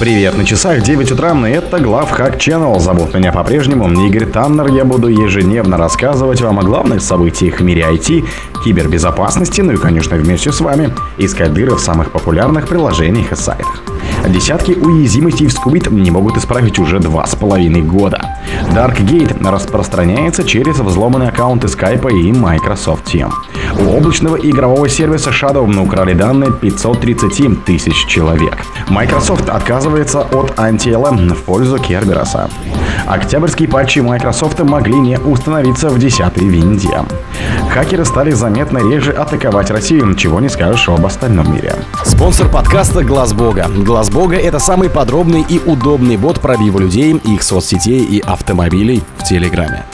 Привет, на часах 9 утра, и это Главхак Channel. Зовут меня по-прежнему Игорь Таннер. Я буду ежедневно рассказывать вам о главных событиях в мире IT, кибербезопасности, ну и, конечно, вместе с вами искать дыры в самых популярных приложениях и сайтах. Десятки уязвимостей в Squid не могут исправить уже два с половиной года. Darkgate распространяется через взломанные аккаунты Skype и Microsoft Team. У облачного игрового сервиса Shadow украли данные 530 тысяч человек. Microsoft отказывается от anti-LM в пользу Кербераса. Октябрьские патчи Microsoft могли не установиться в 10 винде. Хакеры стали заметно реже атаковать Россию, чего не скажешь об остальном мире. Спонсор подкаста Глаз Бога. Глаз Бога это самый подробный и удобный бот пробива людей, их соцсетей и автомобилей в Телеграме.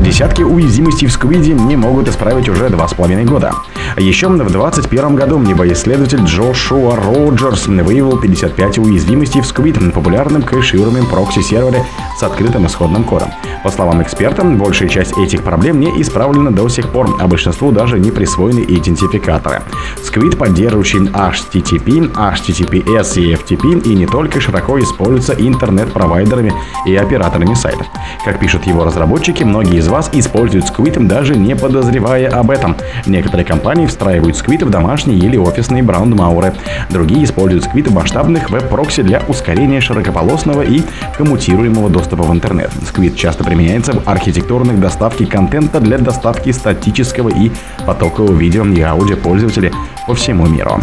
Десятки уязвимостей в Сквиде не могут исправить уже два с половиной года. Еще в 2021 году небоисследователь Джошуа Роджерс выявил 55 уязвимостей в Squid на популярном кэшируемом прокси-сервере открытым исходным кодом. По словам эксперта, большая часть этих проблем не исправлена до сих пор, а большинству даже не присвоены идентификаторы. Squid поддерживающий HTTP, HTTPS и FTP и не только широко используется интернет-провайдерами и операторами сайтов. Как пишут его разработчики, многие из вас используют Squid даже не подозревая об этом. Некоторые компании компании встраивают Squid в домашние или офисные браундмауры. Другие используют Squid в масштабных веб-прокси для ускорения широкополосного и коммутируемого доступа в интернет. Squid часто применяется в архитектурных доставке контента для доставки статического и потокового видео и аудио пользователей по всему миру.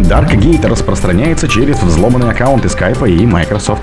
Darkgate распространяется через взломанные аккаунты Skype и Microsoft.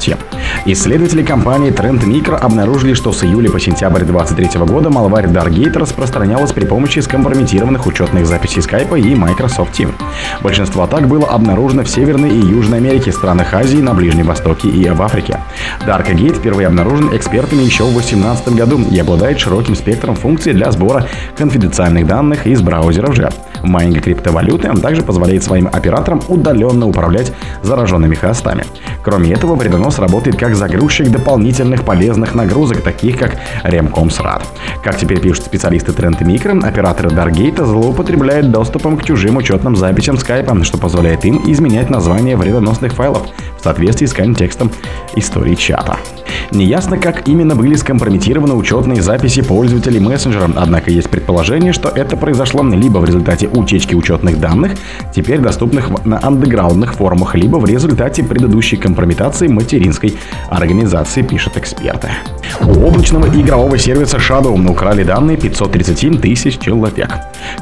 Исследователи компании Trend Micro обнаружили, что с июля по сентябрь 2023 года малварь Darkgate распространялась при помощи скомпрометированных учетных записей Skype и Microsoft Teams. Большинство атак было обнаружено в Северной и Южной Америке, странах Азии, на Ближнем Востоке и в Африке. Darkgate впервые обнаружен экспертами еще в 2018 году и обладает широким спектром функций для сбора конфиденциальных данных из браузеров жертв майнинга криптовалюты, а также позволяет своим операторам удаленно управлять зараженными хостами. Кроме этого, вредонос работает как загрузчик дополнительных полезных нагрузок, таких как Ремкомсрад. Как теперь пишут специалисты Trend Micro, операторы Dargate злоупотребляют доступом к чужим учетным записям Skype, что позволяет им изменять названия вредоносных файлов в соответствии с контекстом истории чата. Неясно, как именно были скомпрометированы учетные записи пользователей мессенджера, однако есть предположение, что это произошло либо в результате утечки учетных данных, теперь доступных на андеграундных форумах, либо в результате предыдущей компрометации материнской организации, пишут эксперты. У облачного игрового сервиса Shadow украли данные 530 тысяч человек.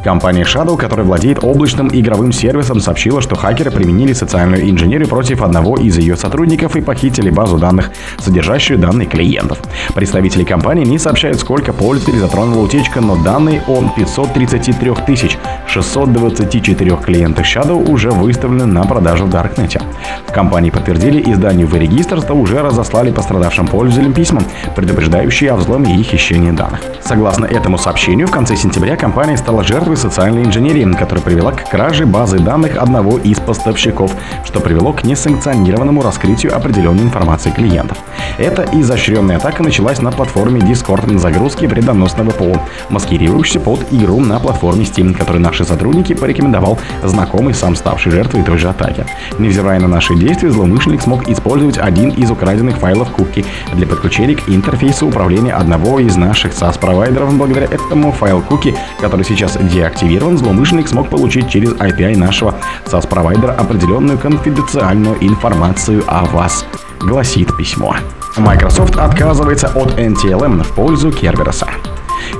Компания Shadow, которая владеет облачным игровым сервисом, сообщила, что хакеры применили социальную инженерию против одного из ее сотрудников и похитили базу данных, содержащую данные клиентов. Представители компании не сообщают, сколько пользователей затронула утечка, но данные о 533 тысяч 624 клиентах Shadow уже выставлены на продажу в Darknet. В компании подтвердили изданию в регистр, что уже разослали пострадавшим пользователям письма, предупреждающие о взломе и хищении данных. Согласно этому сообщению, в конце сентября компания стала жертвой социальной инженерии, которая привела к краже базы данных одного из поставщиков, что привело к несанкционированному раскрытию определенной информации клиентов. Эта изощренная атака началась на платформе Discord на загрузке вредоносного ПО, маскирующейся под игру на платформе Steam, которую наши сотрудники порекомендовал знакомый, сам ставший жертвой той же атаки. Невзирая на наши действия, злоумышленник смог использовать один из украденных файлов куки для подключения к интерфейсу управления одного из наших SaaS-провайдеров. Благодаря этому файл куки, который сейчас деактивирован, злоумышленник смог получить через API нашего SaaS-провайдера определенную конфиденциальную информацию о вас, гласит письмо. Microsoft отказывается от NTLM в пользу Kerberos.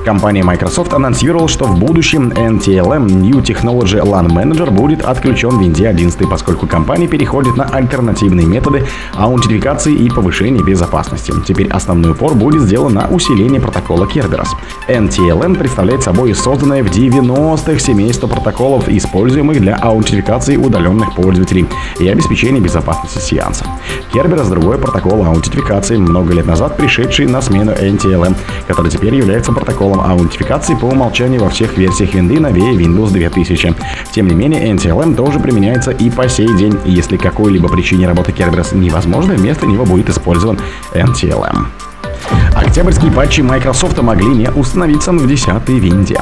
Компания Microsoft анонсировала, что в будущем NTLM New Technology LAN Manager будет отключен в Винде 11, поскольку компания переходит на альтернативные методы аутентификации и повышения безопасности. Теперь основной упор будет сделан на усиление протокола Kerberos. NTLM представляет собой созданное в 90-х семейство протоколов, используемых для аутентификации удаленных пользователей и обеспечения безопасности сеанса. Kerberos – другой протокол аутентификации, много лет назад пришедший на смену NTLM, который теперь является протоколом протоколом аутентификации по умолчанию во всех версиях винды новее Windows 2000. Тем не менее, NTLM тоже применяется и по сей день. Если какой-либо причине работы Kerberos невозможна, вместо него будет использован NTLM. Октябрьские патчи Microsoft могли не установиться в 10 винде.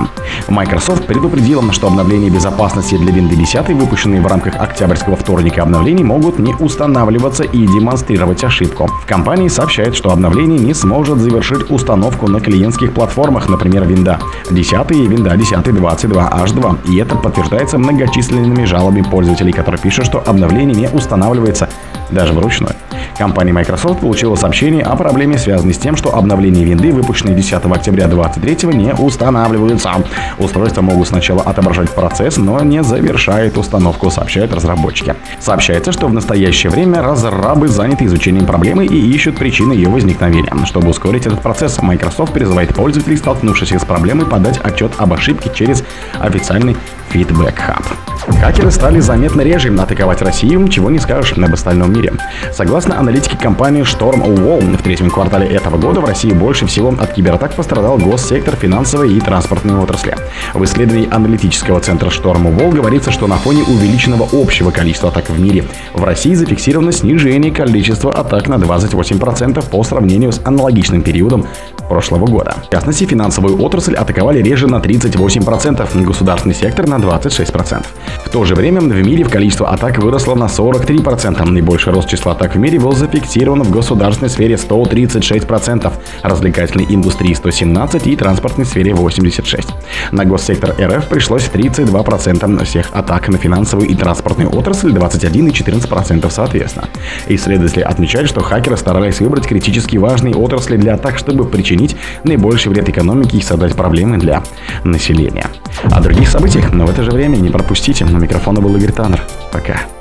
Microsoft предупредила, что обновления безопасности для винды 10, выпущенные в рамках октябрьского вторника обновлений, могут не устанавливаться и демонстрировать ошибку. В компании сообщают, что обновление не сможет завершить установку на клиентских платформах, например, винда 10 и винда 10 22H2. И это подтверждается многочисленными жалобами пользователей, которые пишут, что обновление не устанавливается даже вручную. Компания Microsoft получила сообщение о проблеме, связанной с тем, что обновления винды, выпущенные 10 октября 2023, не устанавливаются. Устройства могут сначала отображать процесс, но не завершает установку, сообщают разработчики. Сообщается, что в настоящее время разрабы заняты изучением проблемы и ищут причины ее возникновения. Чтобы ускорить этот процесс, Microsoft призывает пользователей, столкнувшихся с проблемой, подать отчет об ошибке через официальный Feedback Hub. Хакеры стали заметно реже атаковать Россию, чего не скажешь об остальном мире. Согласно аналитике компании Storm Wall, в третьем квартале этого года в России больше всего от кибератак пострадал госсектор, финансовой и транспортной отрасли. В исследовании аналитического центра Storm Wall говорится, что на фоне увеличенного общего количества атак в мире в России зафиксировано снижение количества атак на 28% по сравнению с аналогичным периодом прошлого года. В частности, финансовую отрасль атаковали реже на 38%, государственный сектор на 26%. В то же время в мире в количество атак выросло на 43%. Наибольший рост числа атак в мире был зафиксирован в государственной сфере 136%, развлекательной индустрии 117% и транспортной сфере 86%. На госсектор РФ пришлось 32% всех атак на финансовую и транспортную отрасль, 21 и 14% соответственно. Исследователи отмечают, что хакеры старались выбрать критически важные отрасли для атак, чтобы причинить наибольший вред экономике и создать проблемы для населения. О других событиях, но в это же время не пропустите. На микрофона был Игорь Таннер. Пока.